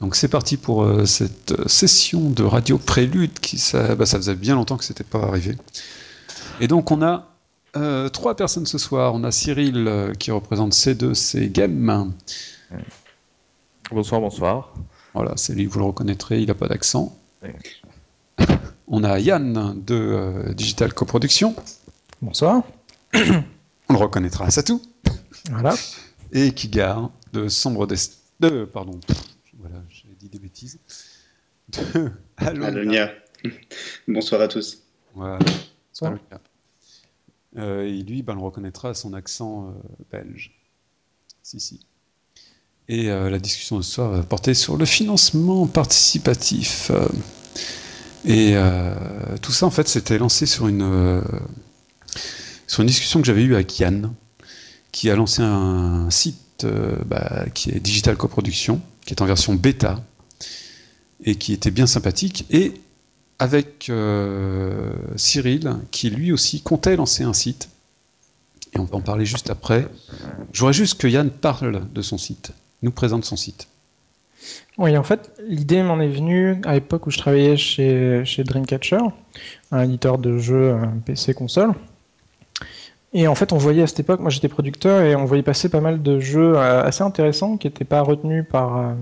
Donc c'est parti pour euh, cette session de radio prélude qui ça, bah, ça faisait bien longtemps que c'était pas arrivé. Et donc on a euh, trois personnes ce soir. On a Cyril euh, qui représente C2C Game. Bonsoir, bonsoir. Voilà, c'est lui, vous le reconnaîtrez, il n'a pas d'accent. On a Yann de euh, Digital Coproduction. Bonsoir. On le reconnaîtra, c'est tout. Voilà. Et Kigar de Sombre Destin. De, pardon, voilà, j'ai dit des bêtises. De Alonia. Bonsoir à tous. Voilà. Bonsoir. Alonia. Euh, et lui, ben, on le reconnaîtra à son accent euh, belge. Si, si. Et euh, la discussion de ce soir va porter sur le financement participatif. Euh, et euh, tout ça, en fait, c'était lancé sur une, euh, sur une discussion que j'avais eue avec Yann, qui a lancé un site euh, bah, qui est Digital Coproduction, qui est en version bêta, et qui était bien sympathique. Et avec euh, Cyril, qui lui aussi comptait lancer un site. Et on va en parler juste après. Je voudrais juste que Yann parle de son site, nous présente son site. Oui, en fait, l'idée m'en est venue à l'époque où je travaillais chez, chez Dreamcatcher, un éditeur de jeux euh, PC console. Et en fait, on voyait à cette époque, moi j'étais producteur, et on voyait passer pas mal de jeux euh, assez intéressants qui n'étaient pas retenus par, euh,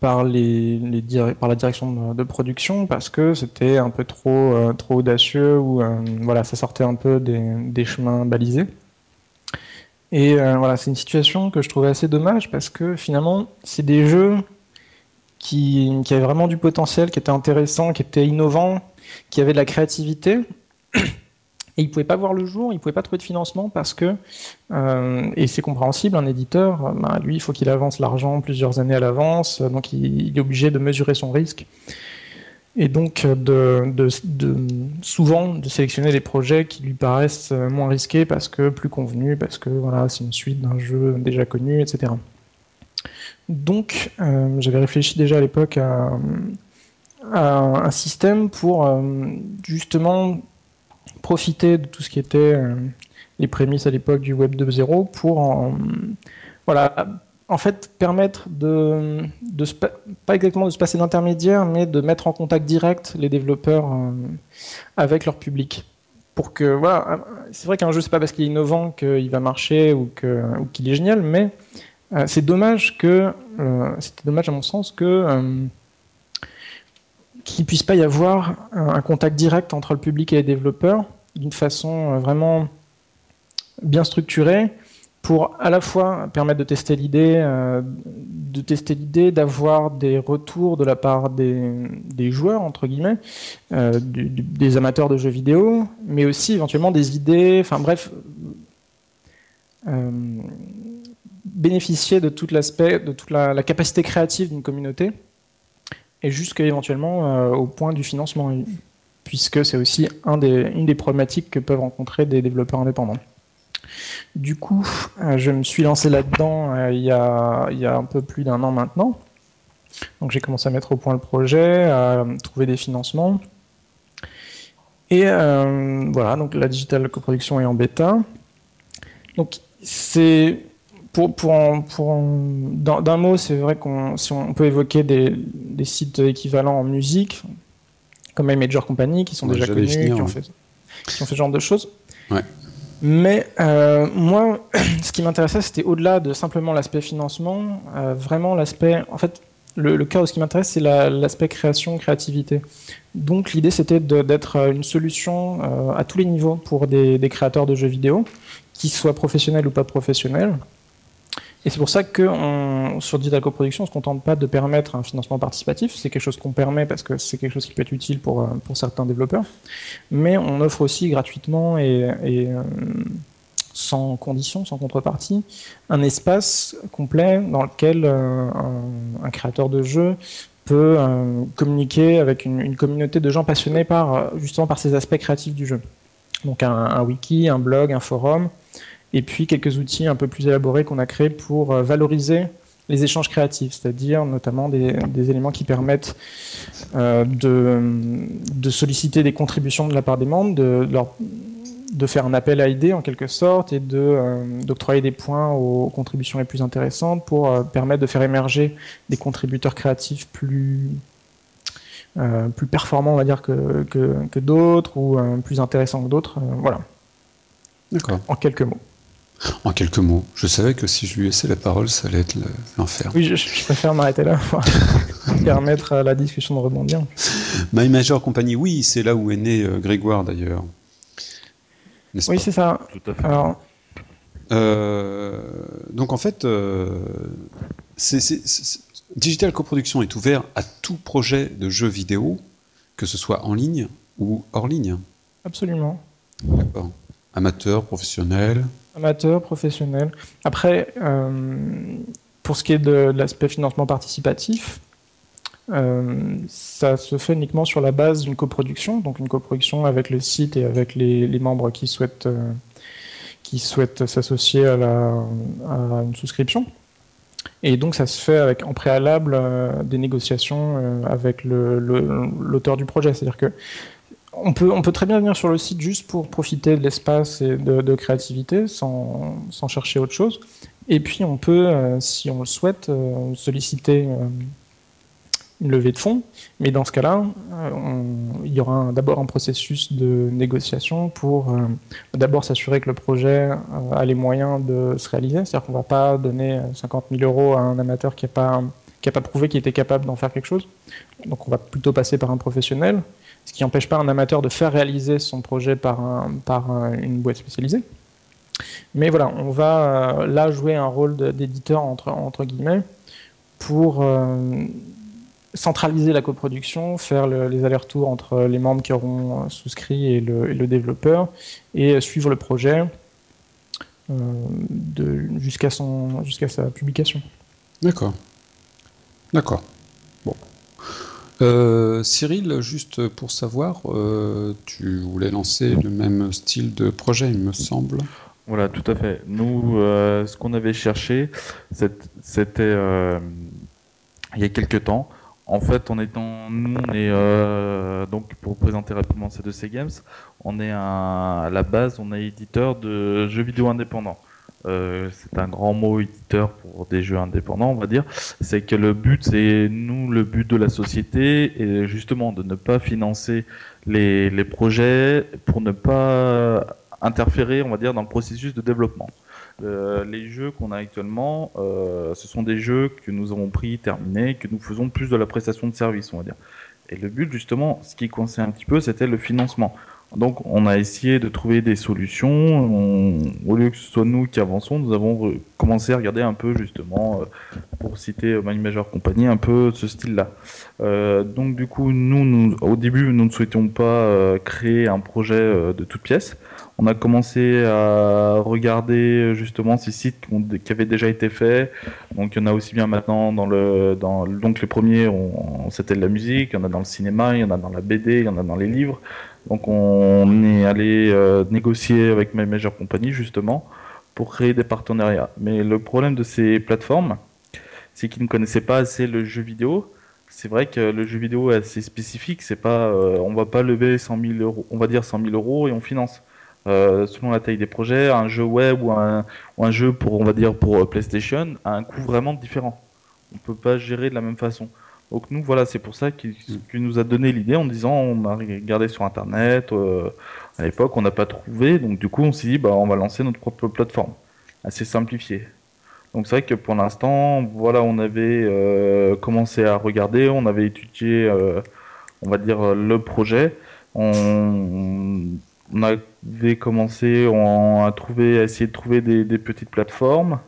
par, la direction de, production parce que c'était un peu trop, euh, trop audacieux ou voilà, ça sortait un peu des, chemins balisés. Et voilà, c'est une situation que je trouvais assez dommage parce que finalement, c'est des jeux qui, qui avaient vraiment du potentiel, qui étaient intéressants, qui étaient innovants, qui avaient de la créativité. Et ils ne pouvaient pas voir le jour, ils ne pouvaient pas trouver de financement parce que, euh, et c'est compréhensible, un éditeur, bah, lui, il faut qu'il avance l'argent plusieurs années à l'avance, donc il, il est obligé de mesurer son risque. Et donc, de, de, de- souvent, de sélectionner des projets qui lui paraissent moins risqués parce que plus convenus, parce que voilà, c'est une suite d'un jeu déjà connu, etc. Donc, euh, j'avais réfléchi déjà à l'époque à, à un système pour euh, justement profiter de tout ce qui était euh, les prémices à l'époque du Web 2.0 pour en, voilà, en fait permettre de, de pas exactement de se passer d'intermédiaire, mais de mettre en contact direct les développeurs euh, avec leur public. Pour que voilà, c'est vrai qu'un jeu c'est pas parce qu'il est innovant qu'il va marcher ou que ou qu'il est génial, mais euh, c'est dommage que euh, c'était dommage à mon sens que euh, qu'il puisse pas y avoir un contact direct entre le public et les développeurs d'une façon euh, vraiment bien structurée pour à la fois permettre de tester l'idée, euh, de tester l'idée, d'avoir des retours de la part des, joueurs entre guillemets, euh, des amateurs de jeux vidéo, mais aussi éventuellement des idées, enfin bref, bénéficier de tout l'aspect, de toute la, la capacité créative d'une communauté, et jusqu'à éventuellement au point du financement, puisque c'est aussi une des problématiques que peuvent rencontrer des développeurs indépendants. Du coup, euh, je me suis lancé là-dedans euh, il, y a, un peu plus d'un an maintenant. Donc j'ai commencé à mettre au point le projet, à trouver des financements. Et euh, voilà, donc la digital coproduction est en bêta. Donc c'est pour, pour, pour d'un mot, c'est vrai qu'on peut évoquer des sites équivalents en musique, comme les Major Company, qui sont Ouais, déjà connus, qui, ont fait, qui ont fait ce genre de choses. Ouais. Mais euh, moi, ce qui m'intéressait, c'était au-delà de simplement l'aspect financement, euh, vraiment l'aspect. En fait, le, le cœur de ce qui m'intéresse, c'est la- l'aspect création, créativité. Donc, l'idée, c'était d'être euh, une solution euh, à tous les niveaux pour des, des créateurs de jeux vidéo, qu'ils soient professionnels ou pas professionnels. Et c'est pour ça que sur Digital Coproduction, on ne se contente pas de permettre un financement participatif. C'est quelque chose qu'on permet parce que c'est quelque chose qui peut être utile pour, euh, certains développeurs. Mais on offre aussi gratuitement et, euh, sans condition, sans contrepartie, un espace complet dans lequel euh, un, créateur de jeu peut communiquer avec une, communauté de gens passionnés par justement par ces aspects créatifs du jeu. Donc un wiki, un blog, un forum, et puis quelques outils un peu plus élaborés qu'on a créés pour euh, valoriser les échanges créatifs, c'est-à-dire notamment des, des éléments qui permettent euh, de, de solliciter des contributions de la part des membres, de leur, de faire un appel à idées en quelque sorte et de d'octroyer des points aux contributions les plus intéressantes pour permettre de faire émerger des contributeurs créatifs plus plus performants on va dire que, que, que d'autres ou plus intéressants que d'autres voilà. D'accord. En quelques mots en quelques mots, je savais que si je lui laissais la parole, ça allait être l'enfer. Oui, je, préfère m'arrêter là pour permettre à la discussion de rebondir. My Major Company, oui, c'est là où est né euh, Grégoire d'ailleurs. Oui, c'est ça. Tout à fait. Euh, donc en fait, euh, Digital Coproduction est ouvert à tout projet de jeu vidéo, que ce soit en ligne ou hors ligne. Absolument. D'accord. Amateur, professionnel. Amateur, professionnel. Après, euh, pour ce qui est de, l'aspect financement participatif, euh, ça se fait uniquement sur la base d'une coproduction, donc une coproduction avec le site et avec les, membres qui souhaitent, euh, s'associer à, à, une souscription. Et donc ça se fait avec en préalable des négociations avec l'auteur du projet. C'est-à-dire que on peut, très bien venir sur le site juste pour profiter de l'espace et de, créativité sans, chercher autre chose. Et puis on peut, euh, si on le souhaite, euh, solliciter euh, une levée de fonds. Mais dans ce cas-là, il y aura d'abord un processus de négociation pour d'abord s'assurer que le projet a les moyens de se réaliser. C'est-à-dire qu'on ne va pas donner 50 000 euros à un amateur qui n'a pas, pas prouvé qu'il était capable d'en faire quelque chose. Donc on va plutôt passer par un professionnel ce qui n'empêche pas un amateur de faire réaliser son projet par, un, par une boîte spécialisée. Mais voilà, on va euh, là jouer un rôle d'éditeur entre, guillemets pour euh, centraliser la coproduction, faire les allers-retours entre les membres qui auront euh, souscrit et le, développeur, et suivre le projet jusqu'à sa publication. D'accord. D'accord. Euh, Cyril, juste pour savoir, euh, tu voulais lancer le même style de projet, il me semble. Voilà, tout à fait. Nous, euh, ce qu'on avait cherché, c'était il y a quelques temps. En fait, on étant, nous, on est donc pour présenter rapidement ces deux C Games, on est à la base, on est éditeur de jeux vidéo indépendants. Euh, c'est un grand mot éditeur pour des jeux indépendants, on va dire, c'est que le but, c'est nous, le but de la société est justement de ne pas financer les, projets pour ne pas interférer, on va dire, dans le processus de développement. Euh, les jeux qu'on a actuellement, euh, ce sont des jeux que nous avons pris, terminés, que nous faisons plus de la prestation de service, on va dire. Et le but, justement, ce qui coinçait un petit peu, c'était le financement. Donc on a essayé de trouver des solutions. au lieu que ce soit nous qui avançons, nous avons commencé à regarder un peu justement, euh, pour citer My Major Company, un peu ce style-là. Euh, donc du coup, nous, au début, nous ne souhaitions pas euh, créer un projet de toute pièce. On a commencé à regarder justement ces sites qui, avaient déjà été faits. Donc il y en a aussi bien maintenant dans le donc les premiers c'était de la musique, il y en a dans le cinéma, il y en a dans la BD, il y en a dans les livres. Donc on est allé euh, négocier avec mes Major Company justement pour créer des partenariats. Mais le problème de ces plateformes, c'est qu'ils ne connaissaient pas assez le jeu vidéo. C'est vrai que le jeu vidéo est assez spécifique. C'est pas, euh, on va pas lever 100 000 euros, on va dire 100 000 euros et on finance. Euh, selon la taille des projets, un jeu web ou un, ou un jeu pour, on va dire pour PlayStation, a un coût vraiment différent. On peut pas gérer de la même façon. Donc nous, voilà, c'est pour ça qu'il nous a donné l'idée en disant, on a regardé sur Internet, euh, à l'époque, on n'a pas trouvé, donc du coup, on s'est dit, bah, on va lancer notre propre plateforme, assez simplifiée. Donc c'est vrai que pour l'instant, voilà, on avait euh, commencé à regarder, on avait étudié, euh, on va dire, le projet. On, avait commencé à trouver, à essayer de trouver des petites plateformes.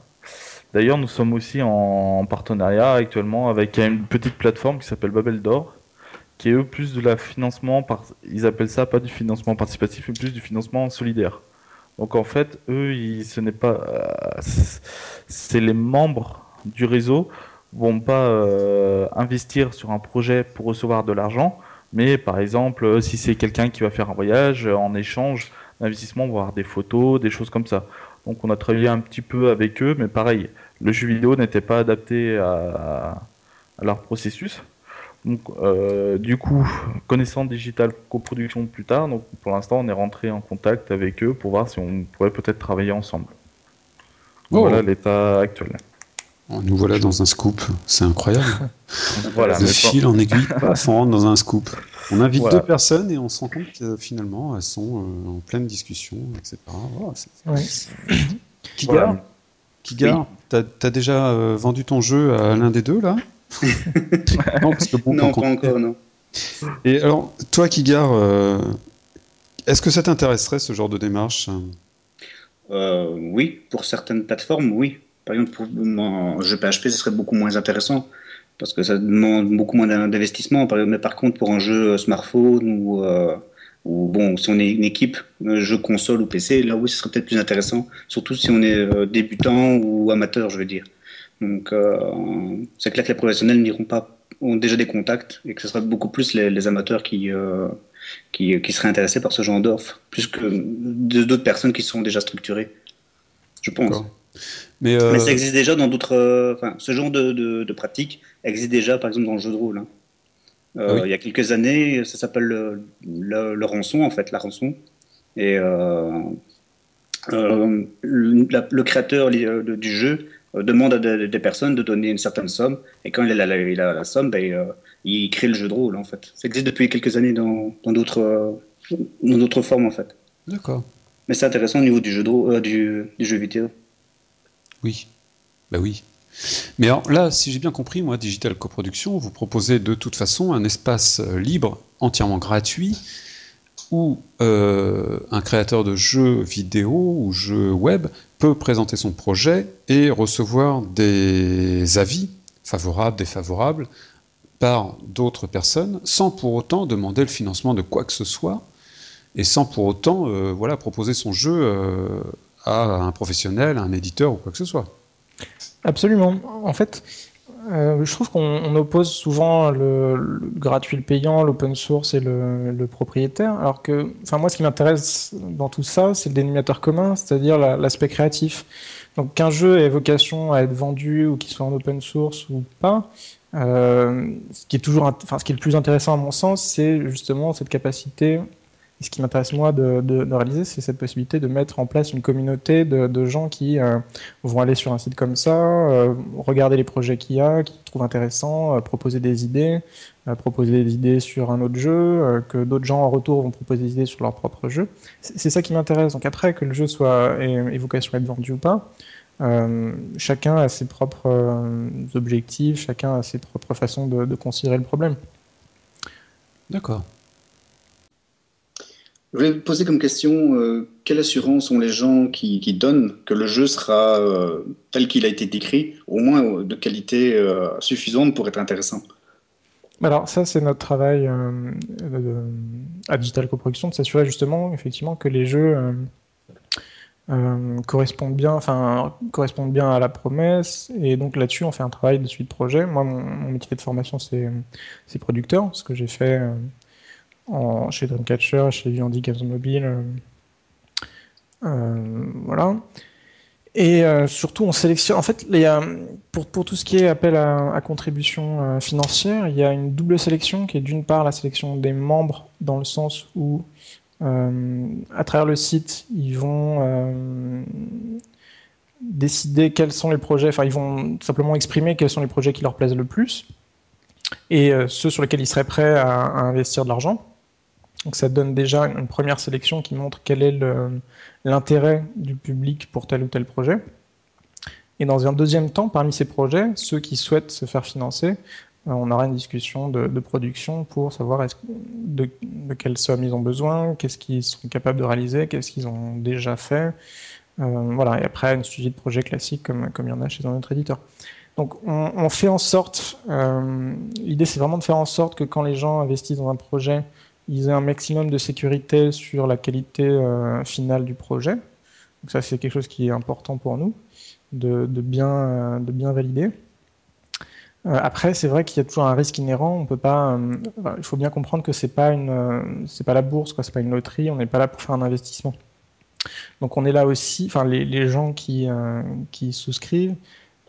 D'ailleurs, nous sommes aussi en partenariat actuellement avec une petite plateforme qui s'appelle Babel d'Or, qui est plus de la financement, par... ils appellent ça pas du financement participatif, mais plus du financement solidaire. Donc en fait, eux, ce n'est pas, euh, c'est les membres du réseau vont pas euh, investir sur un projet pour recevoir de l'argent, mais par exemple, si c'est quelqu'un qui va faire un voyage, en échange d'investissement, voir des photos, des choses comme ça. Donc on a travaillé un petit peu avec eux, mais pareil, le jeu vidéo n'était pas adapté à, leur processus. Donc, euh, du coup, connaissant Digital Coproduction plus tard, donc pour l'instant, on est rentré en contact avec eux pour voir si on pourrait peut-être travailler ensemble. Oh. Voilà l'état actuel. Oh, Nous voilà dans un scoop, c'est incroyable. Voilà, de fil en aiguille, paf, on rentre dans un scoop. On invite Voilà. deux personnes et on se rend compte que finalement elles sont euh, en pleine discussion, etc. Oh, c'est- Ouais. Voilà. Kigar, t'as as déjà euh, vendu ton jeu à l'un des deux là Non, parce que bon, non, quand pas encore, non. Et alors, toi Kigar, euh, est-ce que ça t'intéresserait ce genre de démarche? Euh, oui, pour certaines plateformes, oui. Par exemple, pour mon jeu PHP, ce serait beaucoup moins intéressant parce que ça demande beaucoup moins d'in- d'investissement. Par- Mais par contre, pour un jeu smartphone ou, euh, ou bon, si on est une équipe, un jeu console ou PC, là oui, ce serait peut-être plus intéressant. Surtout si on est euh, débutant ou amateur, je veux dire. Donc, euh, c'est clair que les professionnels n'iront pas, ont déjà des contacts et que ce sera beaucoup plus les, les amateurs qui, euh, qui, qui seraient intéressés par ce genre d'offre, plus que de- d'autres personnes qui sont déjà structurées. Je pense. Mais, euh, Mais ça existe déjà dans d'autres. euh, Enfin, ce genre de, de, de pratique existe déjà, par exemple, dans le jeu de rôle. hein. Euh, Ah oui. Il y a quelques années, ça s'appelle le, le, le rançon, en fait, la rançon. Et euh, euh, le, la- le créateur euh, du jeu euh, demande à des, des personnes de donner une certaine somme. Et quand il a la, il a la somme, ben, euh, il crée le jeu de rôle, en fait. Ça existe depuis quelques années dans d'autres euh, dans formes, en fait. D'accord. Mais c'est intéressant au niveau du jeu, de euh, du, du jeu vidéo. Oui. Bah oui. Mais alors là, si j'ai bien compris, moi, Digital Coproduction, vous proposez de toute façon un espace euh, libre, entièrement gratuit, où euh, un créateur de jeux vidéo ou jeux web peut présenter son projet et recevoir des avis favorables, défavorables, par d'autres personnes, sans pour autant demander le financement de quoi que ce soit, et sans pour autant euh, voilà, proposer son jeu à un professionnel, à un éditeur ou quoi que ce soit. Absolument. En fait, euh, je trouve qu'on on oppose souvent le, le gratuit, le payant, l'open source et le, propriétaire, alors que, enfin moi, ce qui m'intéresse dans tout ça, c'est le dénominateur commun, c'est-à-dire la- l'aspect créatif. Donc qu'un jeu ait vocation à être vendu ou qu'il soit en open source ou pas, euh, ce qui est toujours, enfin ce qui est le plus intéressant à mon sens, c'est justement cette capacité. Et ce qui m'intéresse moi de, réaliser, c'est cette possibilité de mettre en place une communauté de, gens qui euh, vont aller sur un site comme ça, euh, regarder les projets qu'il y a, qu'ils trouvent intéressants, euh, proposer des idées, proposer des idées sur un autre jeu, que d'autres gens en retour vont proposer des idées sur leur propre jeu. C'est ça qui m'intéresse. Donc après, que le jeu soit ait, vocation à vendu ou pas, chacun a ses propres objectifs, chacun a ses propres façons de considérer le problème. D'accord. Je voulais poser comme question, euh, quelle assurance ont les gens qui, donnent que le jeu sera euh, tel qu'il a été décrit, au moins euh, de qualité suffisante pour être intéressant? Alors ça, c'est notre travail à Digital Coproduction, de s'assurer justement, effectivement, que les jeux correspondent bien, enfin correspondent bien à la promesse. Et donc là-dessus, on fait un travail de suite projet. Moi, mon, métier de formation, c'est producteur, ce que j'ai fait chez Dreamcatcher, chez Vivendi Games Mobile. euh, euh, voilà. Et euh, surtout, on sélectionne. En fait, pour, pour tout ce qui est appel à, contribution financière, il y a une double sélection qui est d'une part la sélection des membres, dans le sens où, à travers le site, ils vont décider quels sont les projets, enfin, ils vont simplement exprimer quels sont les projets qui leur plaisent le plus et ceux sur lesquels ils seraient prêts à investir de l'argent. Donc, ça donne déjà une, première sélection qui montre quel est l'intérêt du public pour tel ou tel projet. Et dans un deuxième temps, parmi ces projets, ceux qui souhaitent se faire financer, euh, on aura une discussion de, production pour savoir de, de quelle somme ils ont besoin, qu'est-ce qu'ils sont capables de réaliser, qu'est-ce qu'ils ont déjà fait. Euh, voilà, et après, une suivi de projet classique comme, il y en a chez un autre éditeur. Donc, on, on fait en sorte, euh, l'idée c'est vraiment de faire en sorte que quand les gens investissent dans un projet, ils aient un maximum de sécurité sur la qualité euh, finale du projet. Donc ça, c'est quelque chose qui est important pour nous, de, euh, bien valider. Euh, après, c'est vrai qu'il y a toujours un risque inhérent. On peut pas. il faut bien comprendre que c'est pas pas la bourse, quoi. C'est pas une loterie. On n'est pas là pour faire un investissement. Donc, on est là aussi. Enfin, les, gens qui, souscrivent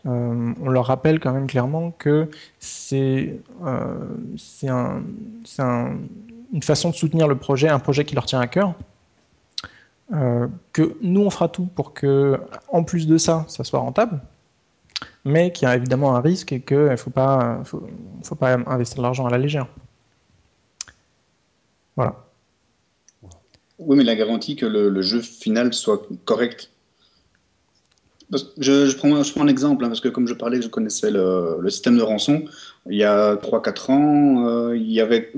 on leur rappelle quand même clairement que c'est un, une façon de soutenir le projet, un projet qui leur tient à cœur. Euh, que nous on fera tout pour que, en plus de ça, ça soit rentable, mais qu'il y a évidemment un risque et qu'il ne faut pas, faut, faut pas investir de l'argent à la légère. Voilà. Oui, mais la garantie que le, le jeu final soit correct je, prends, un exemple, hein, parce que comme je parlais, je connaissais le, système de rançon. Il y a 3-4 ans, euh, il, y avait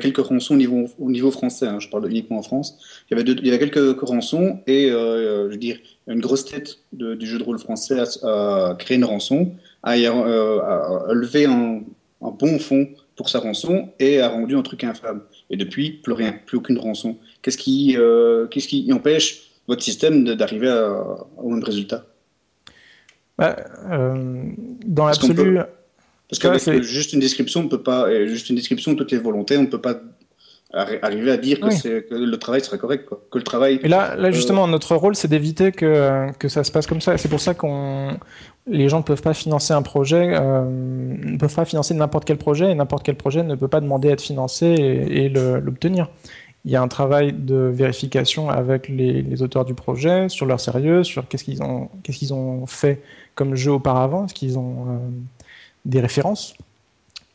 quelques rançons au niveau, au niveau français, hein, je parle uniquement en France. Il y avait, quelques rançons et, euh, je veux une grosse tête du jeu de rôle français a, créé une rançon, a, euh, a, levé un, bon fond pour sa rançon et a rendu un truc infâme. Et depuis, plus rien, plus aucune rançon. Qu'est-ce qui empêche votre système d'arriver au même résultat? Bah, euh, dans l'absolu. Parce qu'avec juste une description, on peut pas, juste une description de toutes les volontés, on ne peut pas arriver à dire que, que, le travail sera correct. Quoi. Que le travail, Et là, là justement, euh... notre rôle, c'est d'éviter que, que ça se passe comme ça. C'est pour ça qu'on les gens ne peuvent pas financer un projet, euh, ne peuvent pas financer n'importe quel projet, et n'importe quel projet ne peut pas demander à être financé et, et l'obtenir. Il y a un travail de vérification avec les, auteurs du projet sur leur sérieux, sur qu'est-ce qu'ils ont, qu'est-ce qu'ils ont fait comme jeu auparavant. Est-ce qu'ils ont euh, des références?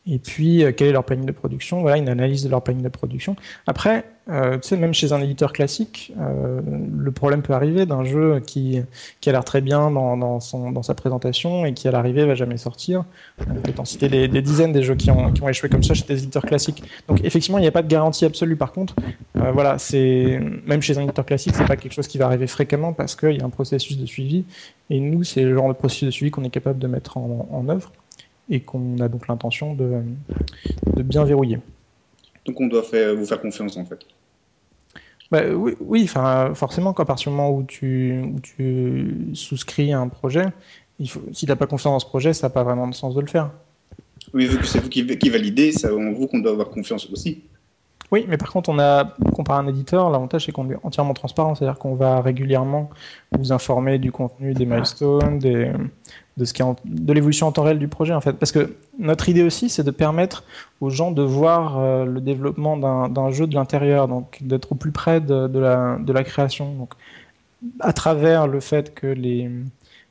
Et puis, euh, quel est leur planning de production? Voilà, une analyse de leur planning de production. Après, euh, tu sais, même chez un éditeur classique, euh, le problème peut arriver d'un jeu qui, qui a l'air très bien dans, dans, son, dans sa présentation et qui, à l'arrivée, va jamais sortir. On peut en citer des, dizaines des jeux qui ont, qui ont échoué comme ça chez des éditeurs classiques. Donc, effectivement, il n'y a pas de garantie absolue. Par contre, voilà, c'est même chez un éditeur classique, c'est pas quelque chose qui va arriver fréquemment parce qu'il y a un processus de suivi. Et nous, c'est le genre de processus de suivi qu'on est capable de mettre en œuvre et qu'on a donc l'intention de, de, bien verrouiller. Donc on doit faire, vous faire confiance en fait bah, Oui, oui forcément, à partir du moment où tu, où tu souscris à un projet, il faut, si tu n'as pas confiance dans ce projet, ça n'a pas vraiment de sens de le faire. Oui, vu que c'est vous qui, qui validez, c'est en vous qu'on doit avoir confiance aussi. Oui, mais par contre, on a, comparé à un éditeur, l'avantage c'est qu'on est entièrement transparent, c'est-à-dire qu'on va régulièrement vous informer du contenu, des milestones, de, ce qui en, de l'évolution en temps réel du projet en fait. Parce que notre idée aussi, c'est de permettre aux gens de voir euh, le développement d'un jeu de l'intérieur, donc d'être au plus près de, de, la, de la création. Donc, à travers le fait que les,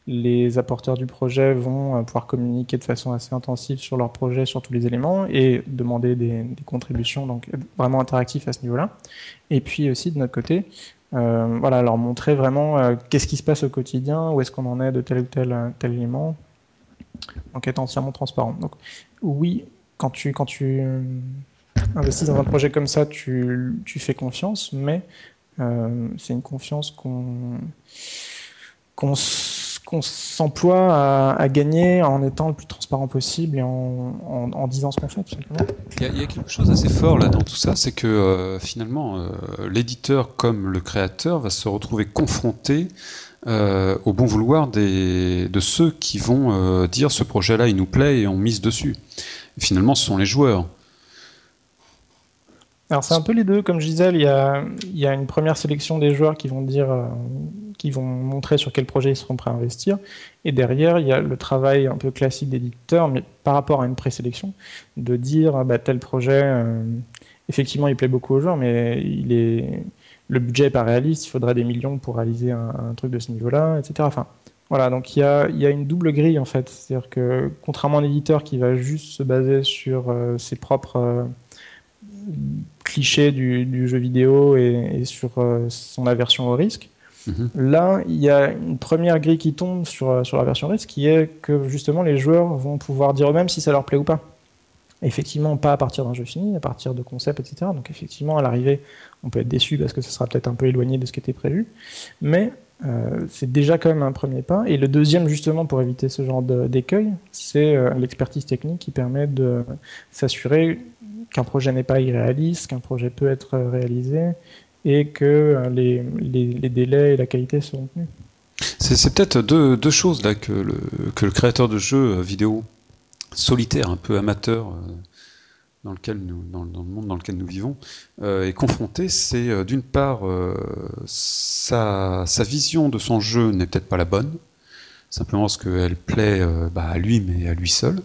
les apporteurs du projet vont euh, pouvoir communiquer de façon assez intensive sur leur projet, sur tous les éléments et demander des, contributions, donc vraiment interactif à ce niveau-là. Et puis aussi de notre côté, euh, voilà, leur montrer vraiment euh, qu'est-ce qui se passe au quotidien, où est-ce qu'on en est de tel ou tel, euh, tel élément, donc être entièrement transparent. Donc oui, quand tu, quand tu euh, investis dans un projet comme ça, tu, tu fais confiance, mais euh, c'est une confiance qu'on qu'on qu'on s'emploie à, gagner en étant le plus transparent possible et en, disant ce qu'on fait. Il y, a, il y, a, quelque chose assez fort là dans tout ça, c'est que euh, finalement, euh, l'éditeur comme le créateur va se retrouver confronté euh, au bon vouloir de ceux qui vont dire ce projet-là il nous plaît et on mise dessus. Finalement, ce sont les joueurs. Alors c'est un peu les deux, comme je disais, il y a, une première sélection des joueurs qui vont dire, euh, qui vont montrer sur quel projet ils seront prêts à investir, et derrière il y a le travail un peu classique d'éditeur, mais par rapport à une présélection, de dire bah, tel projet, euh, effectivement il plaît beaucoup aux joueurs, mais il est, le budget est pas réaliste, il faudrait des millions pour réaliser un, truc de ce niveau-là, etc. Enfin, voilà, donc il y a, il y a une double grille en fait, c'est-à-dire que contrairement à un éditeur qui va juste se baser sur euh, ses propres euh, clichés du, du, jeu vidéo et, et sur euh, son aversion au risque. Mmh. Là, il y a une première grille qui tombe sur, sur l'aversion au risque, qui est que justement les joueurs vont pouvoir dire eux-mêmes si ça leur plaît ou pas. Effectivement, pas à partir d'un jeu fini, à partir de concepts, etc. Donc effectivement, à l'arrivée, on peut être déçu parce que ça sera peut-être un peu éloigné de ce qui était prévu, mais euh, c'est déjà quand même un premier pas. Et le deuxième, justement, pour éviter ce genre d'écueil, c'est euh, l'expertise technique qui permet de s'assurer qu'un projet n'est pas irréaliste, qu'un projet peut être réalisé et que euh, les, délais et la qualité seront tenus. C'est peut-être deux, choses là que le, créateur de jeux vidéo solitaire, un peu amateur euh, dans, lequel nous, dans, le monde dans lequel nous vivons, euh, est confronté, c'est euh, d'une part sa, vision de son jeu n'est peut-être pas la bonne, simplement parce qu'elle plaît euh, bah, à lui, mais à lui seul,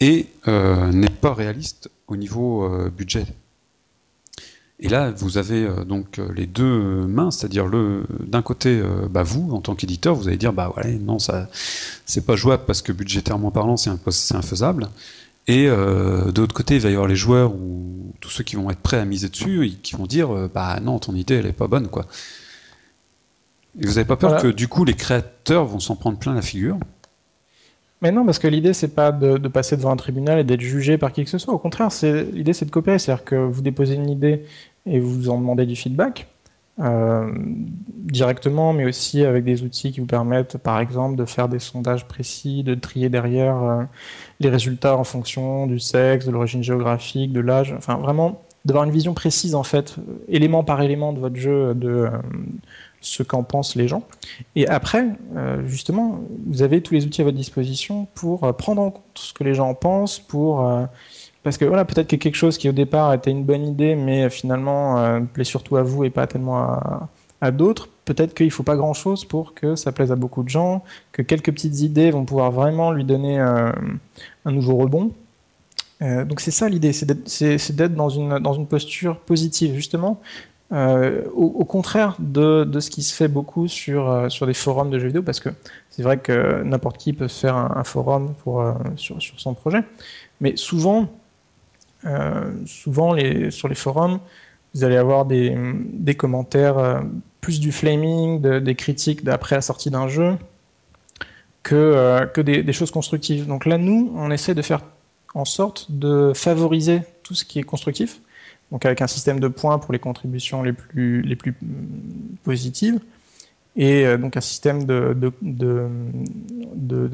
et euh, n'est pas réaliste au niveau euh, budget. Et là, vous avez donc les deux mains, c'est-à-dire le d'un côté, bah, vous en tant qu'éditeur, vous allez dire bah ouais, non, ça, c'est pas jouable parce que budgétairement parlant, c'est infaisable. Et euh, de l'autre côté, il va y avoir les joueurs ou tous ceux qui vont être prêts à miser dessus et qui vont dire euh, bah non, ton idée elle est pas bonne quoi. Et vous n'avez pas peur que du coup les créateurs vont s'en prendre plein la figure Mais non, parce que l'idée c'est pas de, passer devant un tribunal et d'être jugé par qui que ce soit. Au contraire, l'idée c'est de coopérer, c'est-à-dire que vous déposez une idée et vous en demandez du feedback. Euh, directement, mais aussi avec des outils qui vous permettent, par exemple, de faire des sondages précis, de trier derrière euh, les résultats en fonction du sexe, de l'origine géographique, de l'âge. Enfin, vraiment d'avoir une vision précise, en fait, élément par élément de votre jeu, de euh, ce qu'en pensent les gens. Et après, justement, vous avez tous les outils à votre disposition pour prendre en compte ce que les gens pensent, pour parce que voilà, peut-être que quelque chose qui au départ était une bonne idée, mais finalement euh, plaît surtout à vous et pas tellement à, d'autres. Peut-être qu'il ne faut pas grand-chose pour que ça plaise à beaucoup de gens, que quelques petites idées vont pouvoir vraiment lui donner euh, un nouveau rebond. Euh, donc c'est ça l'idée, c'est d'être dans une, dans une posture positive, justement. Au, contraire de, ce qui se fait beaucoup sur, sur des forums de jeux vidéo, parce que c'est vrai que n'importe qui peut faire un, forum pour, sur, son projet, mais souvent, euh, souvent, sur les forums, vous allez avoir des, commentaires, euh, plus du flaming, des critiques d'après la sortie d'un jeu, euh, que des, choses constructives. Donc là, nous, on essaie de faire en sorte de favoriser tout ce qui est constructif, donc avec un système de points pour les contributions les plus, les plus positives, et donc un système de, de, de, de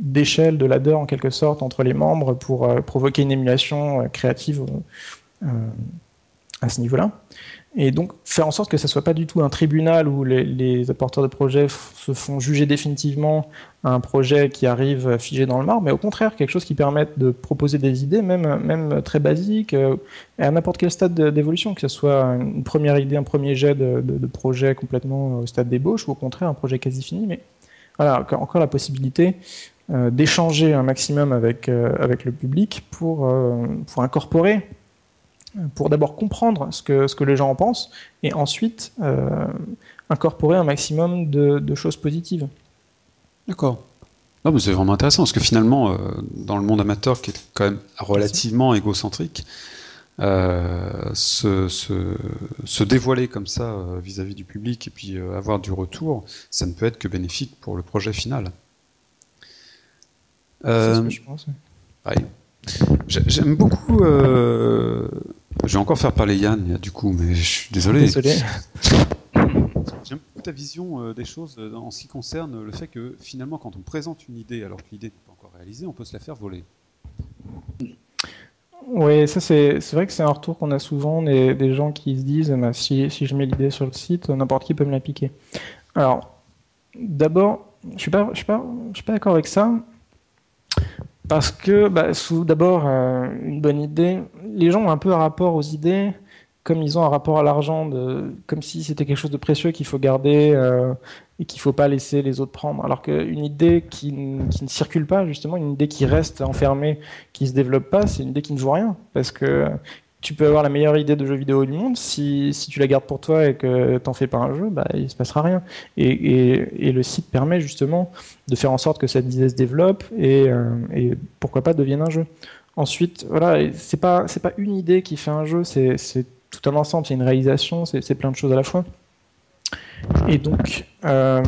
d'échelle, de ladder en quelque sorte entre les membres pour euh, provoquer une émulation euh, créative euh, à ce niveau-là. Et donc faire en sorte que ce ne soit pas du tout un tribunal où les, apporteurs de projets se font juger définitivement un projet qui arrive figé dans le marbre, mais au contraire quelque chose qui permette de proposer des idées, même, même très basiques, à n'importe quel stade d'évolution, que ce soit une première idée, un premier jet de, projet complètement au stade d'ébauche, ou au contraire un projet quasi fini, mais voilà, encore la possibilité euh, d'échanger un maximum avec, euh, avec le public pour, euh, pour incorporer, pour d'abord comprendre ce que, ce que les gens en pensent, et ensuite incorporer un maximum de, de choses positives. D'accord. Non, mais c'est vraiment intéressant parce que finalement, dans le monde amateur qui est quand même relativement égocentrique, se, se, se, dévoiler comme ça vis-à-vis -vis du public et puis avoir du retour, ça ne peut être que bénéfique pour le projet final. Euh, je pense. J'aime beaucoup. Euh, je vais encore faire parler Yann, du coup, mais je suis désolé. Désolé. J'aime beaucoup ta vision euh, des choses en ce qui concerne le fait que finalement, quand on présente une idée alors que l'idée n'est pas encore réalisée, on peut se la faire voler. Oui, ça c'est vrai que c'est un retour qu'on a souvent des, des, gens qui se disent bah, si, si je mets l'idée sur le site, n'importe qui peut me la piquer. Alors, d'abord, je ne suis pas, je suis pas, je suis pas d'accord avec ça. Parce que, bah, d'abord, euh, une bonne idée, les gens ont un peu un rapport aux idées comme ils ont un rapport à l'argent, comme si c'était quelque chose de précieux qu'il faut garder euh, et qu'il ne faut pas laisser les autres prendre. Alors qu'une idée qui, ne circule pas, justement, une idée qui reste enfermée, qui ne se développe pas, c'est une idée qui ne vaut rien. Parce que tu peux avoir la meilleure idée de jeu vidéo du monde, si, tu la gardes pour toi et que t'en fais pas un jeu, bah, il se passera rien. Et, et, et, le site permet justement de faire en sorte que cette idée se développe et, euh, et pourquoi pas devienne un jeu. Ensuite, voilà, c'est pas une idée qui fait un jeu, c'est tout un ensemble, c'est une réalisation, c'est plein de choses à la fois. Et donc, euh,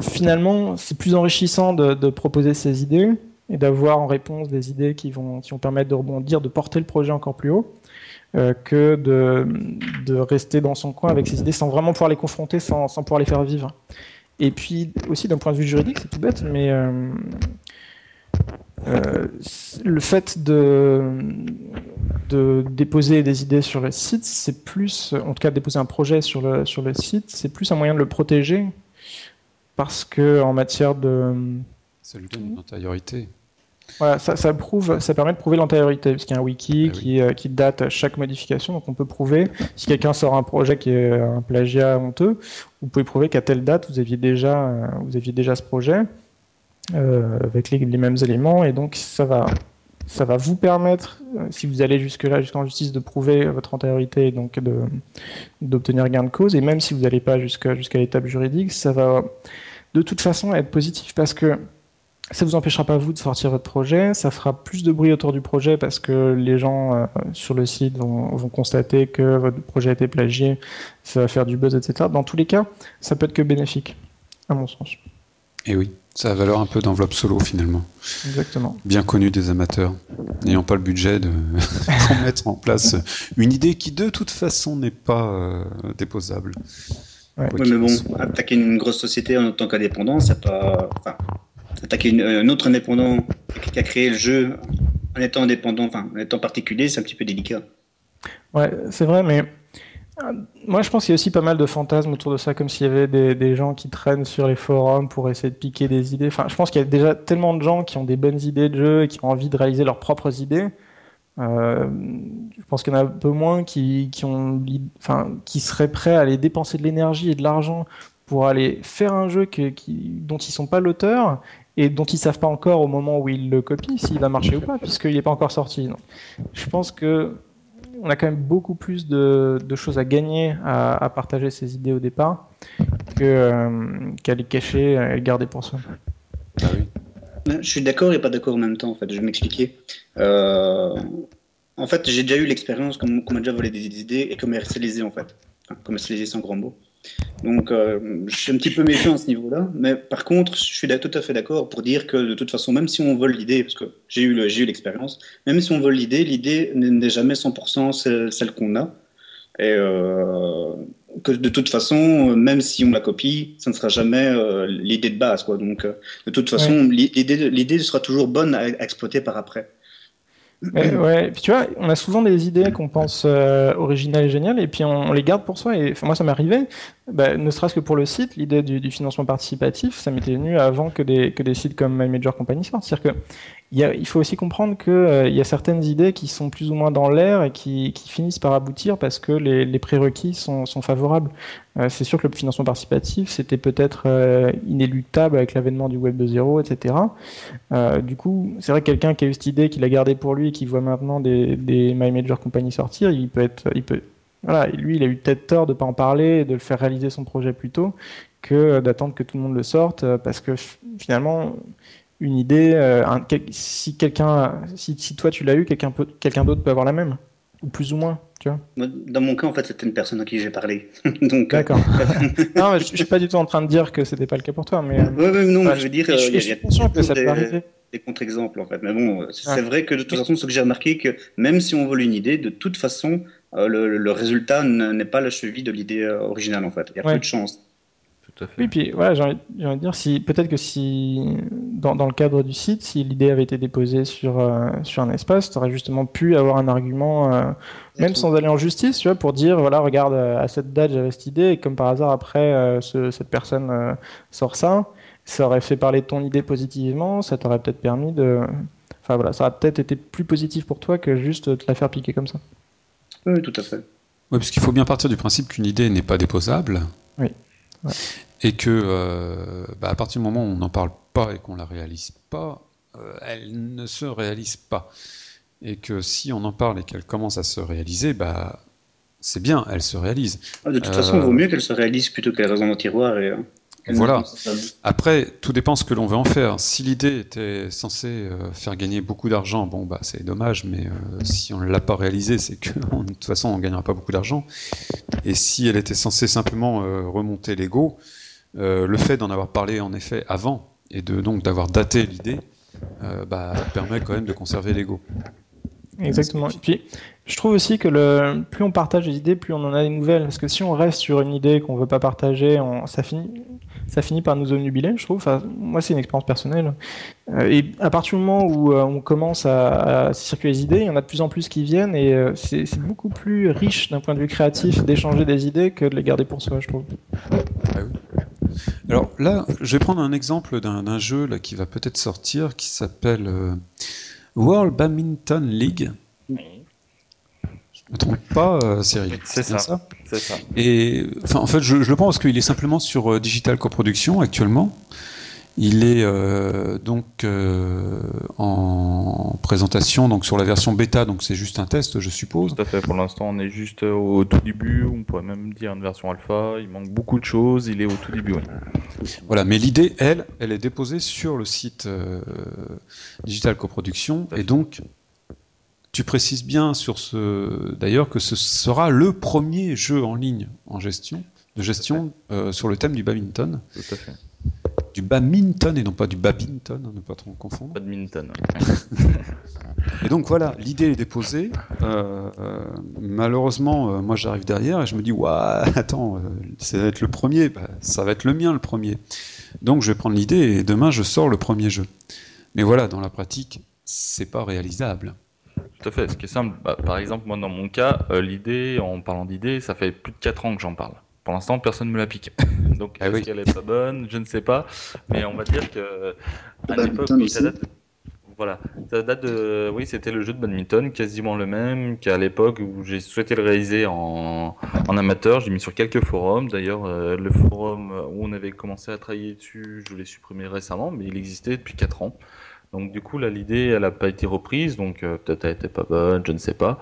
finalement, c'est plus enrichissant de, proposer ces idées et d'avoir en réponse des idées qui vont, qui vont permettre de rebondir, de porter le projet encore plus haut, euh, que de, rester dans son coin avec ses idées sans vraiment pouvoir les confronter, sans, sans pouvoir les faire vivre. Et puis aussi d'un point de vue juridique, c'est tout bête, mais euh, euh, le fait de, de déposer des idées sur le site, c'est plus, en tout cas déposer un projet sur le, sur le site, c'est plus un moyen de le protéger parce que en matière de ça lui donne une antériorité. Voilà, ça, ça, prouve, ça permet de prouver l'antériorité, parce qu'il y a un wiki Ah oui. qui, euh, qui date chaque modification, donc on peut prouver, si quelqu'un sort un projet qui est un plagiat honteux, vous pouvez prouver qu'à telle date, vous aviez déjà, euh, vous aviez déjà ce projet, euh, avec les, mêmes éléments, et donc ça va, ça va vous permettre, euh, si vous allez jusque-là, jusqu'en justice, de prouver votre antériorité et donc d'obtenir gain de cause, et même si vous n'allez pas jusqu'à, jusqu'à l'étape juridique, ça va de toute façon être positif, parce que ça vous empêchera pas vous de sortir votre projet, ça fera plus de bruit autour du projet parce que les gens euh, sur le site vont, vont constater que votre projet a été plagié, ça va faire du buzz, etc. Dans tous les cas, ça peut être que bénéfique, à mon sens. Et oui, ça a valeur un peu d'enveloppe solo finalement. Exactement. Bien connu des amateurs, n'ayant pas le budget de mettre en place une idée qui de toute façon n'est pas euh, déposable. Ouais. Qu'il mais bon, soit. attaquer une grosse société en tant qu'indépendant, c'est pas. Enfin, attaquer une- un autre indépendant qui a créé le jeu en étant indépendant, enfin, en étant particulier, c'est un petit peu délicat. Ouais, c'est vrai, mais moi je pense qu'il y a aussi pas mal de fantasmes autour de ça, comme s'il y avait des, gens qui traînent sur les forums pour essayer de piquer des idées. Enfin, je pense qu'il y a déjà tellement de gens qui ont des bonnes idées de jeu et qui ont envie de réaliser leurs propres idées. Euh, je pense qu'il y en a un peu moins qui, seraient prêts à aller dépenser de l'énergie et de l'argent pour aller faire un jeu dont ils sont pas l'auteur et dont ils savent pas encore au moment où ils le copient s'il va marcher ou pas, puisqu'il n'est pas encore sorti. Je pense que on a quand même beaucoup plus de, de choses à gagner à, à partager ces idées au départ que, euh, qu'à les cacher et les garder pour soi. Ah oui. Je suis d'accord et pas d'accord en même temps, en fait. Je vais m'expliquer. Euh, en fait, j'ai déjà eu l'expérience qu'on m'a déjà volé des idées et commercialisé, en fait. Enfin, commercialisé sans grand mot. Donc, euh, je suis un petit peu méfiant à ce niveau-là. Mais par contre, je suis tout à fait d'accord pour dire que de toute façon, même si on vole l'idée, parce que j'ai eu le- j'ai eu l'expérience, même si on vole l'idée, l'idée n'est jamais 100% celle, celle qu'on a. Et euh, que de toute façon, même si on la copie, ça ne sera jamais euh, l'idée de base. Quoi. Donc, de toute façon, l'idée l'idée sera toujours bonne à exploiter par après. Ouais, ouais. Et puis tu vois, on a souvent des idées qu'on pense euh, originales et géniales, et puis on, on les garde pour soi. Et enfin, moi, ça m'est arrivé, bah, ne serait-ce que pour le site, l'idée du, du financement participatif, ça m'était venu avant que des, que des sites comme My Major Company sortent. C'est-à-dire que il faut aussi comprendre qu'il euh, y a certaines idées qui sont plus ou moins dans l'air et qui, finissent par aboutir parce que les, prérequis sont, favorables. Euh, c'est sûr que le financement participatif, c'était peut-être euh, inéluctable avec l'avènement du Web 2.0, etc. Du coup, c'est vrai que quelqu'un qui a eu cette idée, qui l'a gardée pour lui, et qui voit maintenant des, My Major Company sortir, il peut être, il peut, voilà, lui, il a eu peut-être tort de pas en parler et de le faire réaliser son projet plus tôt que d'attendre que tout le monde le sorte, parce que finalement, une idée, euh, un- quel- si quelqu'un, si, si toi tu l'as eu, quelqu'un peut, quelqu'un d'autre peut avoir la même, ou plus ou moins, tu vois. Dans mon cas, en fait, c'était une personne à qui j'ai parlé. Donc, euh, D'accord. non, mais je, suis pas du tout en train de dire que c'était pas le cas pour toi, mais. euh, Ouais, ouais, non, je veux dire, je, je- suis conscient que ça peut des- arriver. des contre-exemples en fait. Mais bon, c'est vrai que de toute façon, ce que j'ai remarqué, que même si on vole une idée, de toute façon, euh, le, le résultat n'est pas la cheville de l'idée euh, originale en fait. Il y a Ouais. peu de chance. Tout à fait. Oui, puis voilà, j'ai envie, de dire, si, peut-être que si, dans, dans le cadre du site, si l'idée avait été déposée sur, euh, sur un espace, tu aurais justement pu avoir un argument, euh, même sans aller en justice, tu vois, pour dire, voilà, regarde, euh, à cette date, j'avais cette idée, et comme par hasard, après, euh, ce- cette personne euh, sort ça, ça aurait fait parler de ton idée positivement, ça t'aurait peut-être permis de... Enfin voilà, ça aurait peut-être été plus positif pour toi que juste te la faire piquer comme ça. Oui, tout à fait. Oui, parce qu'il faut bien partir du principe qu'une idée n'est pas déposable. Oui. Ouais. Et que, euh, bah, à partir du moment où on n'en parle pas et qu'on la réalise pas, euh, elle ne se réalise pas. Et que si on en parle et qu'elle commence à se réaliser, bah, c'est bien, elle se réalise. Ah, De toute Euh, façon, il vaut mieux qu'elle se réalise plutôt qu'elle reste dans nos tiroirs. Et, euh, qu'elle Voilà. Après, tout dépend ce que l'on veut en faire. Si l'idée était censée euh, faire gagner beaucoup d'argent, bon, bah, c'est dommage, mais euh, si on ne l'a pas réalisée, c'est que de toute façon, on ne gagnera pas beaucoup d'argent. Et si elle était censée simplement euh, remonter l'ego, euh, le fait d'en avoir parlé en effet avant, et de donc d'avoir daté l'idée, euh, bah, permet quand même de conserver l'ego. Exactement. Et puis, je trouve aussi que plus on partage des idées, plus on en a des nouvelles. Parce que si on reste sur une idée qu'on veut pas partager, ça, finit, par nous omnubiler, je trouve. Moi, c'est une expérience personnelle. Euh, et à partir du moment où euh, on commence à, circuler les idées, il y en a de plus en plus qui viennent. Et euh, c'est beaucoup plus riche d'un point de vue créatif d'échanger des idées que de les garder pour soi, je trouve. Ah. Alors là, je vais prendre un exemple d'un jeu qui va peut-être sortir qui s'appelle World Badminton League. Me trompe pas, euh, Cyril C'est ça. C'est ça. Et enfin, en fait, je, je le prends parce qu'il est simplement sur euh, Digital Coproduction actuellement. Il est euh, donc euh, en présentation donc sur la version bêta, donc c'est juste un test, je suppose. Tout à fait. Pour l'instant, on est juste au tout début. On pourrait même dire une version alpha. Il manque beaucoup de choses. Il est au tout début. Oui. Voilà, mais l'idée, elle, elle est déposée sur le site euh, Digital Coproduction, et donc tu précises bien sur ce, d'ailleurs, que ce sera le premier jeu en ligne en gestion, de gestion euh, sur le thème du badminton. Tout à fait. Du badminton et non pas du badminton, hein, ne pas trop confondre. Badminton. Et donc voilà, l'idée est déposée. Euh, euh, malheureusement, moi j'arrive derrière et je me dis, ouah, attends, ça va être le premier, Bah, ça va être le mien le premier. Donc je vais prendre l'idée et demain je sors le premier jeu. Mais voilà, dans la pratique, c'est pas réalisable. Tout à fait. Ce qui est simple, bah, par exemple, moi dans mon cas, euh, l'idée, en parlant d'idée, ça fait plus de 4 ans que j'en parle. Pour l'instant, personne ne me la pique. Donc, Ah est-ce oui. qu'elle est pas bonne? Je ne sais pas. Mais on va dire que à Badminton l'époque, ça date. Voilà, ça date de. Oui, c'était le jeu de badminton, quasiment le même qu'à l'époque où j'ai souhaité le réaliser en, en amateur. J'ai mis sur quelques forums. D'ailleurs, euh, le forum où on avait commencé à travailler dessus, je l'ai supprimé récemment, mais il existait depuis 4 ans. Donc du coup là l'idée elle n'a pas été reprise donc euh, peut-être elle était pas bonne je ne sais pas.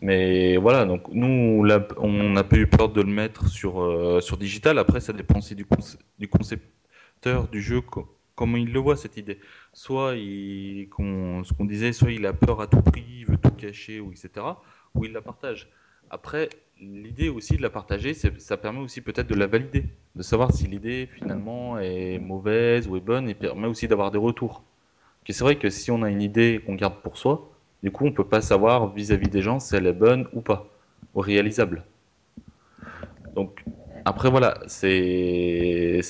Mais voilà donc nous on n'a pas eu peur de le mettre sur euh, sur digital. Après ça dépend aussi du, conce- du concepteur du jeu co- comment il le voit cette idée. Soit il, ce qu'on disait soit il a peur à tout prix il veut tout cacher ou etc ou il la partage. Après l'idée aussi de la partager ça permet aussi peut-être de la valider de savoir si l'idée finalement est mauvaise ou est bonne et permet aussi d'avoir des retours c'est vrai que si on a une idée qu'on garde pour soi, du coup, on peut pas savoir vis-à-vis des gens si elle est bonne ou pas, ou réalisable. Donc, après, voilà, c'est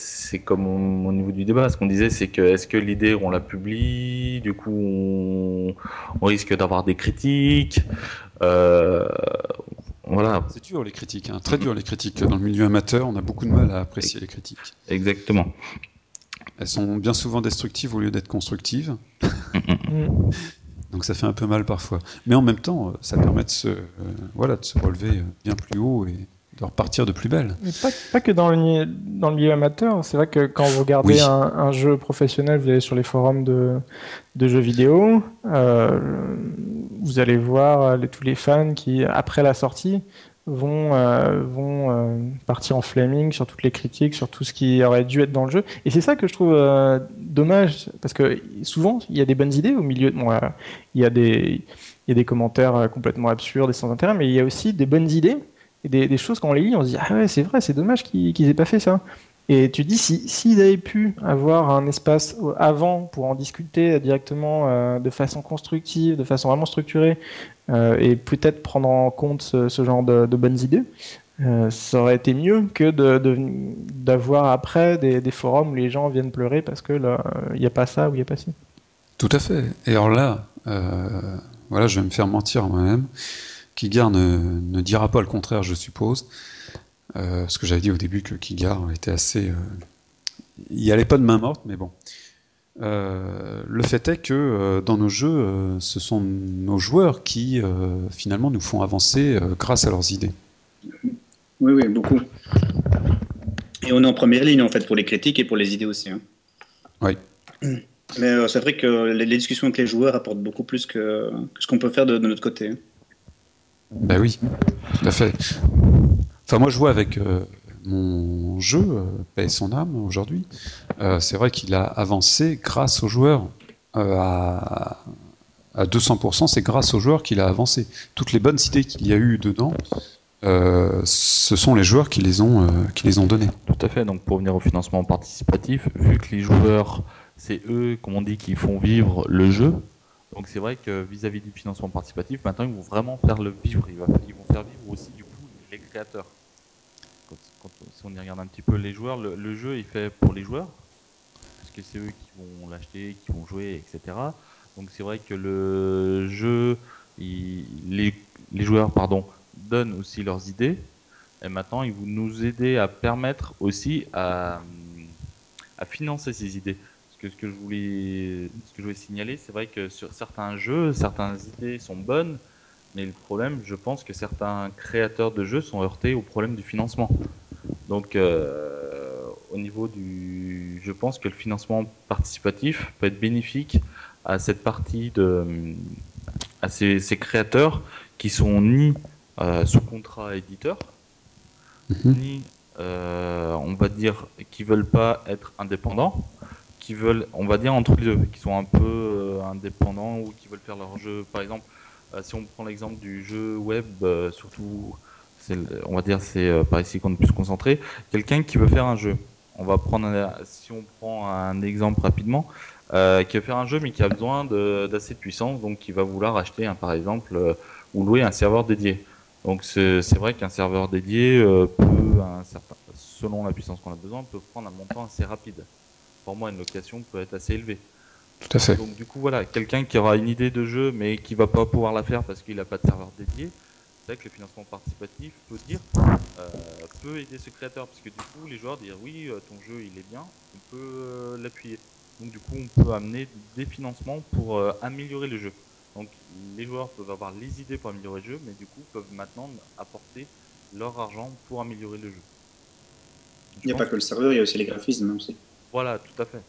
comme au, au niveau du débat. Ce qu'on disait, c'est que est-ce que l'idée, on la publie? Du coup, on, on risque d'avoir des critiques. Euh, voilà, C'est dur les critiques, hein, très dur les critiques. Dans le milieu amateur, on a beaucoup de mal à apprécier les critiques. exactement. Elles sont bien souvent destructives au lieu d'être constructives. Donc ça fait un peu mal parfois. Mais en même temps, euh, ça permet de se, euh, voilà, de se relever euh, bien plus haut et de repartir de plus belle. Mais pas, pas que dans le, dans le milieu amateur. C'est vrai que quand vous regardez Oui. un, un jeu professionnel, vous allez sur les forums de, de jeux vidéo, euh, vous allez voir les- tous les fans qui, après la sortie, vont, euh, vont euh, partir en flaming sur toutes les critiques, sur tout ce qui aurait dû être dans le jeu. Et c'est ça que je trouve euh, dommage, parce que souvent, il y a des bonnes idées au milieu. Bon, il y a des il y a des commentaires euh, complètement absurdes et sans intérêt, mais il y a aussi des bonnes idées et des, des choses quand on les lit, on se dit ah ouais c'est vrai, c'est dommage qu'ils qu'ils aient pas fait ça. Et tu dis si s'ils avaient pu avoir un espace avant pour en discuter directement euh, de façon constructive, de façon vraiment structurée, euh, et peut-être prendre en compte ce, genre de, bonnes idées, euh, ça aurait été mieux que d'avoir après des, forums où les gens viennent pleurer parce que il n'y a pas ça ou il n'y a pas ci. Tout à fait. Et alors là, voilà, je vais me faire mentir moi-même. Kigar ne, ne dira pas le contraire, je suppose. Euh, parce que j'avais dit au début que Kigar était assez. euh, il n'y allait pas de main morte, mais bon. Euh, le fait est que dans nos jeux, ce sont nos joueurs qui finalement nous font avancer grâce à leurs idées. Oui, oui, beaucoup. Et on est en première ligne en fait pour les critiques et pour les idées aussi. hein. Oui. Mais euh, c'est vrai que les, les discussions avec les joueurs apportent beaucoup plus que, que ce qu'on peut faire de, de notre côté. hein. Ben oui, tout à fait. Enfin, moi, je vois avec euh, mon jeu, euh, Paix son âme, aujourd'hui. Euh, c'est vrai qu'il a avancé grâce aux joueurs. À, à 200%, c'est grâce aux joueurs qu'il a avancé. Toutes les bonnes idées qu'il y a eu dedans, ce sont les joueurs qui les ont, qui les ont données. Tout à fait. Donc pour venir au financement participatif, vu que les joueurs, c'est eux, comme on dit, qui font vivre le jeu. Donc c'est vrai que vis-à-vis du financement participatif, maintenant ils vont vraiment faire le vivre. Ils, vont faire vivre aussi du créateurs. Si on y regarde un petit peu les joueurs, le, jeu est fait pour les joueurs, parce que c'est eux qui vont l'acheter, qui vont jouer, etc. Donc c'est vrai que le jeu, les, joueurs, pardon, donnent aussi leurs idées. Et maintenant, ils vont nous aider à permettre aussi à, financer ces idées. Parce que ce que je voulais signaler, c'est vrai que sur certains jeux, certaines idées sont bonnes, mais le problème, je pense que certains créateurs de jeux sont heurtés au problème du financement. Donc, euh, au niveau du, je pense que le financement participatif peut être bénéfique à cette partie de, à ces, ces créateurs qui sont ni euh, sous contrat éditeur, Mhm. ni, euh, on va dire, qui veulent pas être indépendants, qui veulent, on va dire, entre les deux, qui sont un peu indépendants ou qui veulent faire leur jeu. Par exemple, si on prend l'exemple du jeu web, euh, surtout, on va dire, c'est euh, par ici qu'on est plus concentré, quelqu'un qui veut faire un jeu. On va prendre, un- si on prend un exemple rapidement, euh, qui veut faire un jeu mais qui a besoin d'assez de, puissance, donc qui va vouloir acheter, un, par exemple, euh, ou louer un serveur dédié. Donc c'est vrai qu'un serveur dédié euh, peut, un certain, selon la puissance qu'on a besoin, peut prendre un montant assez rapide. Pour moi, une location peut être assez élevée. Tout à fait. Donc du coup, voilà, quelqu'un qui aura une idée de jeu mais qui va pas pouvoir la faire parce qu'il n'a pas de serveur dédié, c'est vrai que le financement participatif peut dire, euh, peut aider ce créateur parce que du coup, les joueurs disent oui, euh, ton jeu il est bien, on peut euh, l'appuyer. Donc du coup, on peut amener des financements pour euh, améliorer le jeu. Donc les joueurs peuvent avoir les idées pour améliorer le jeu, mais du coup peuvent maintenant apporter leur argent pour améliorer le jeu. Il n'y a pas que le serveur, il y a aussi les graphismes aussi. Voilà, tout à fait.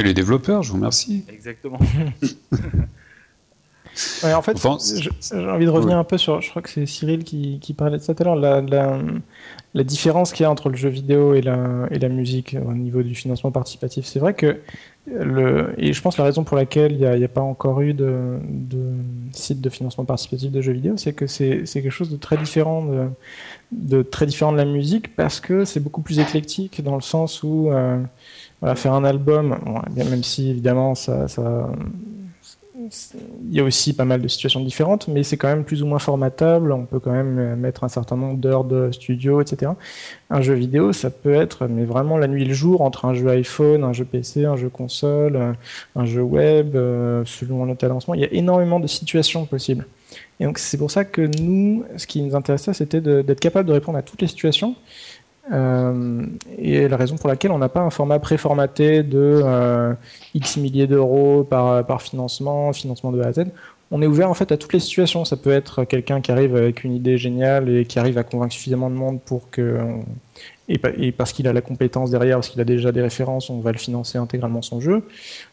Et les développeurs, je vous remercie. Exactement. Ouais, en fait, Enfin, j'ai envie de revenir un peu sur. Je crois que c'est Cyril qui, qui parlait de ça tout à l'heure. La, la, la différence qu'il y a entre le jeu vidéo et la, et la musique au niveau du financement participatif. C'est vrai que le. Et je pense la raison pour laquelle il n'y a, pas encore eu de, de site de financement participatif de jeux vidéo, c'est que c'est quelque chose de très différent de, très différent de la musique parce que c'est beaucoup plus éclectique dans le sens où. euh, faire un album, même si évidemment ça, il y a aussi pas mal de situations différentes, mais c'est quand même plus ou moins formatable. On peut quand même euh, mettre un certain nombre d'heures de studio, etc. Un jeu vidéo, ça peut être, mais vraiment la nuit et le jour, entre un jeu iPhone, un jeu PC, un jeu console, euh, un jeu web, euh, selon le lancement. Il y a énormément de situations possibles. Et donc c'est pour ça que nous, ce qui nous intéressait, c'était d'être capable de répondre à toutes les situations. Euh, et la raison pour laquelle on n'a pas un format préformaté de euh, X milliers d'euros par, par financement, financement de A à Z. On est ouvert en fait à toutes les situations. Ça peut être quelqu'un qui arrive avec une idée géniale et qui arrive à convaincre suffisamment de monde pour que et, pa- et parce qu'il a la compétence derrière, parce qu'il a déjà des références, on va le financer intégralement son jeu.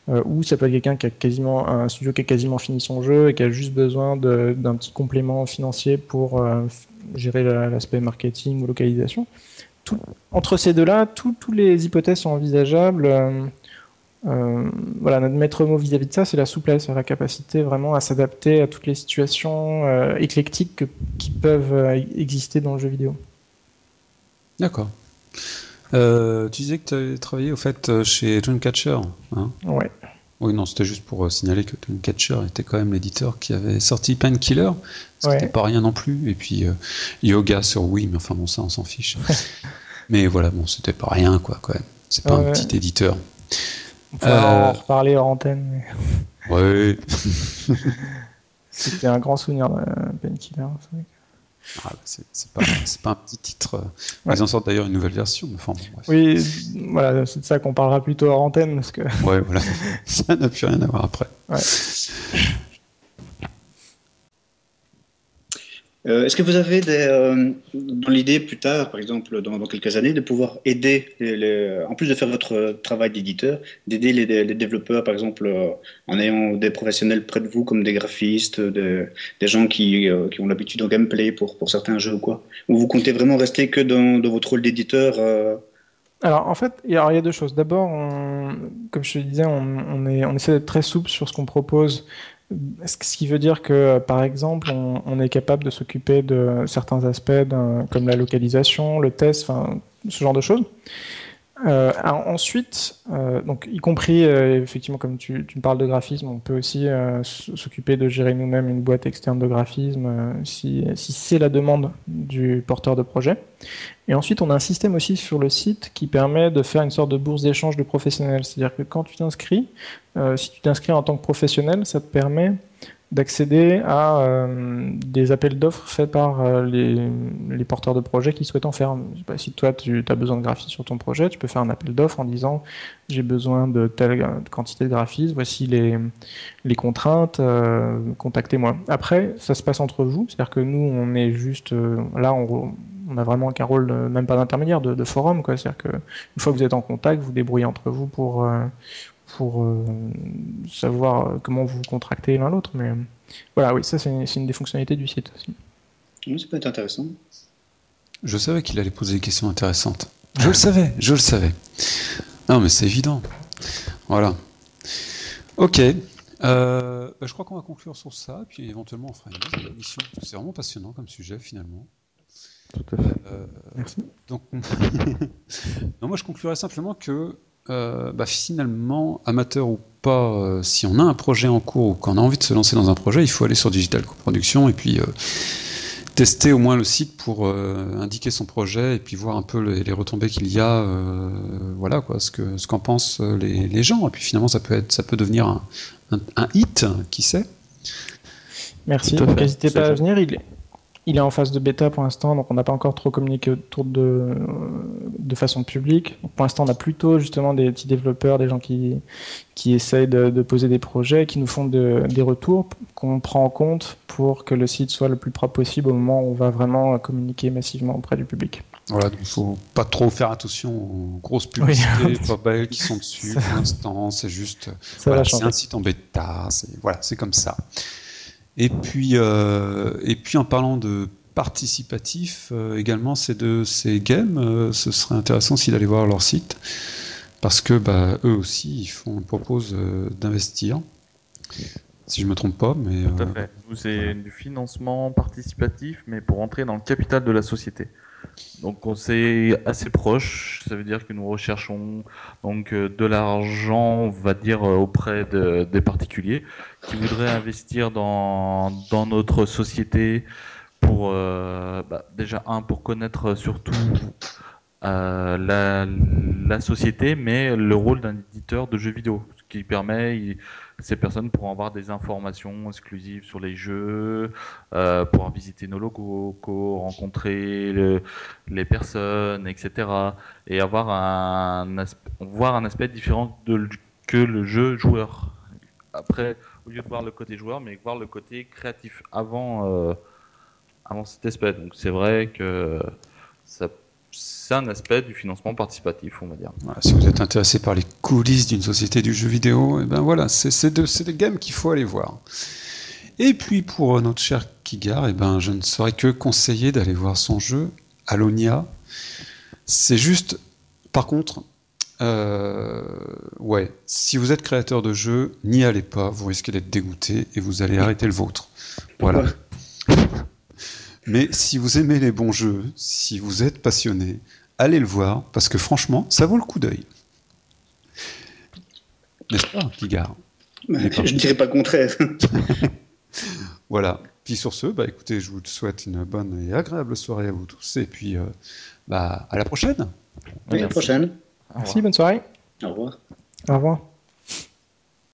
Euh, ou ça peut être quelqu'un qui a quasiment un studio qui a quasiment fini son jeu et qui a juste besoin d'un petit complément financier pour euh, gérer la- l'aspect marketing ou localisation. Tout- entre ces deux-là, tout- toutes les hypothèses sont envisageables. euh, euh, voilà, notre maître mot vis-à-vis de ça, c'est la souplesse, la capacité vraiment à s'adapter à toutes les situations euh, éclectiques que- qui peuvent euh, exister dans le jeu vidéo. D'accord. Tu disais que tu avais travaillé au fait chez Dreamcatcher. Hein? Ouais. Oui, non, c'était juste pour euh, signaler que Dreamcatcher était quand même l'éditeur qui avait sorti Painkiller. Ce Ouais. n'était pas rien non plus. Et puis euh, Yoga sur Wii, mais enfin bon, ça, on s'en fiche. mais voilà, bon, c'était pas rien, quoi, quand même. C'est pas Ouais. un petit éditeur. On pourra Euh, en reparler hors antenne. mais Ouais. C'était un grand souvenir de Painkiller. Ah, bah, c'est pas, un petit titre. Ouais. Ils en sortent d'ailleurs une nouvelle version. Enfin, bon. Oui, voilà, c'est de ça qu'on parlera plutôt hors antenne parce que Ouais, voilà. ça n'a plus rien à voir après. Ouais. Euh, Est-ce que vous avez euh, dans l'idée plus tard, par exemple dans, quelques années, de pouvoir aider, en plus de faire votre travail d'éditeur, d'aider les, développeurs, par exemple, euh, en ayant des professionnels près de vous, comme des graphistes, des, gens qui, ont l'habitude au gameplay pour, certains jeux ou quoi? Ou vous comptez vraiment rester que dans, votre rôle d'éditeur Alors, en fait, il y a, deux choses. D'abord, comme je te disais, on, on essaie d'être très souple sur ce qu'on propose. Ce qui veut dire que, par exemple, on, est capable de s'occuper de certains aspects comme la localisation, le test, ce genre de choses? Euh, ensuite, euh, donc, y compris, euh, effectivement, comme tu, tu me parles de graphisme, on peut aussi euh, s'occuper de gérer nous-mêmes une boîte externe de graphisme euh, si, si c'est la demande du porteur de projet. Et ensuite, on a un système aussi sur le site qui permet de faire une sorte de bourse d'échange de professionnels. C'est-à-dire que quand tu t'inscris, euh, si tu t'inscris en tant que professionnel, ça te permet d'accéder à euh, des appels d'offres faits par euh, les, les, porteurs de projets qui souhaitent en faire. si toi tu as besoin de graphistes sur ton projet, tu peux faire un appel d'offres en disant j'ai besoin de telle quantité de graphistes, voici les, les contraintes, euh, contactez-moi. Après, ça se passe entre vous, c'est-à-dire que nous on est juste là, on, on a vraiment qu'un rôle, même pas d'intermédiaire, de, de, forum. C'est-à-dire qu'une fois que vous êtes en contact, vous débrouillez entre vous pour, pour euh, savoir comment vous contractez l'un l'autre. Mais voilà, oui, ça c'est une, des fonctionnalités du site aussi. Oui, ça peut être intéressant. Je savais qu'il allait poser des questions intéressantes. Je le savais, je le savais. Non, mais c'est évident. Voilà. Ok. Euh, bah, je crois qu'on va conclure sur ça, puis éventuellement on fera une autre émission. C'est vraiment passionnant comme sujet finalement. Tout à fait. Euh, Merci. Donc, non, moi je conclurai simplement que euh, bah, finalement, amateur ou pas, euh, si on a un projet en cours ou qu'on a envie de se lancer dans un projet, il faut aller sur Digital Coproduction et puis euh, tester au moins le site pour indiquer son projet et puis voir un peu les, retombées qu'il y a, voilà quoi, ce que ce qu'en pensent les, les, gens. Et puis finalement, ça peut être, ça peut devenir un, un, un hit, qui sait? Merci. N'hésitez pas à venir. Il est, il est en phase de bêta pour l'instant, donc on n'a pas encore trop communiqué autour de, de façon publique. pour l'instant, on a plutôt justement des petits développeurs, des gens qui, qui essayent de, poser des projets, qui nous font des retours qu'on prend en compte pour que le site soit le plus propre possible au moment où on va vraiment communiquer massivement auprès du public. Voilà, donc il faut pas trop faire attention aux grosses publicités oui. qui sont dessus pour l'instant. C'est juste, voilà, c'est un site en bêta. Voilà, c'est comme ça. Et puis, euh, et puis en parlant de participatif, euh, également c'est de ces games, euh, ce serait intéressant s'il allait voir leur site, parce que bah, eux aussi ils, font, proposent d'investir. Si je me trompe pas, mais. Tout à fait. C'est du financement participatif, mais pour entrer dans le capital de la société. Donc on c'est assez proche, ça veut dire que nous recherchons donc euh, de l'argent, on va dire euh, auprès de, des particuliers qui voudraient investir dans, notre société pour euh, bah, déjà un pour connaître surtout la, société, mais le rôle d'un éditeur de jeux vidéo, qui permet ces personnes pourront avoir des informations exclusives sur les jeux, euh, pouvoir visiter nos logos, rencontrer les personnes, etc. Et avoir un, voir un aspect différent de, que le jeu joueur. Après, au lieu de voir le côté joueur, mais voir le côté créatif avant, euh, avant cet aspect. Donc c'est vrai que ça c'est un aspect du financement participatif, on va dire. si vous êtes intéressé par les coulisses d'une société du jeu vidéo, et eh ben voilà, c'est des games qu'il faut aller voir. Et puis pour notre cher Kigar, et eh ben je ne saurais que conseiller d'aller voir son jeu, Alonia. C'est juste, par contre, euh, ouais, si vous êtes créateur de jeu, n'y allez pas, vous risquez d'être dégoûté et vous allez arrêter le vôtre. Voilà. Mais si vous aimez les bons jeux, si vous êtes passionné, allez le voir, parce que franchement, ça vaut le coup d'œil. N'est-ce pas, Pigard Je ne dirais pas le contraire. voilà. Puis sur ce, bah, écoutez, je vous souhaite une bonne et agréable soirée à vous tous. Et puis, euh, bah, à la prochaine. à la prochaine. Merci, bonne soirée. Au revoir. Au revoir.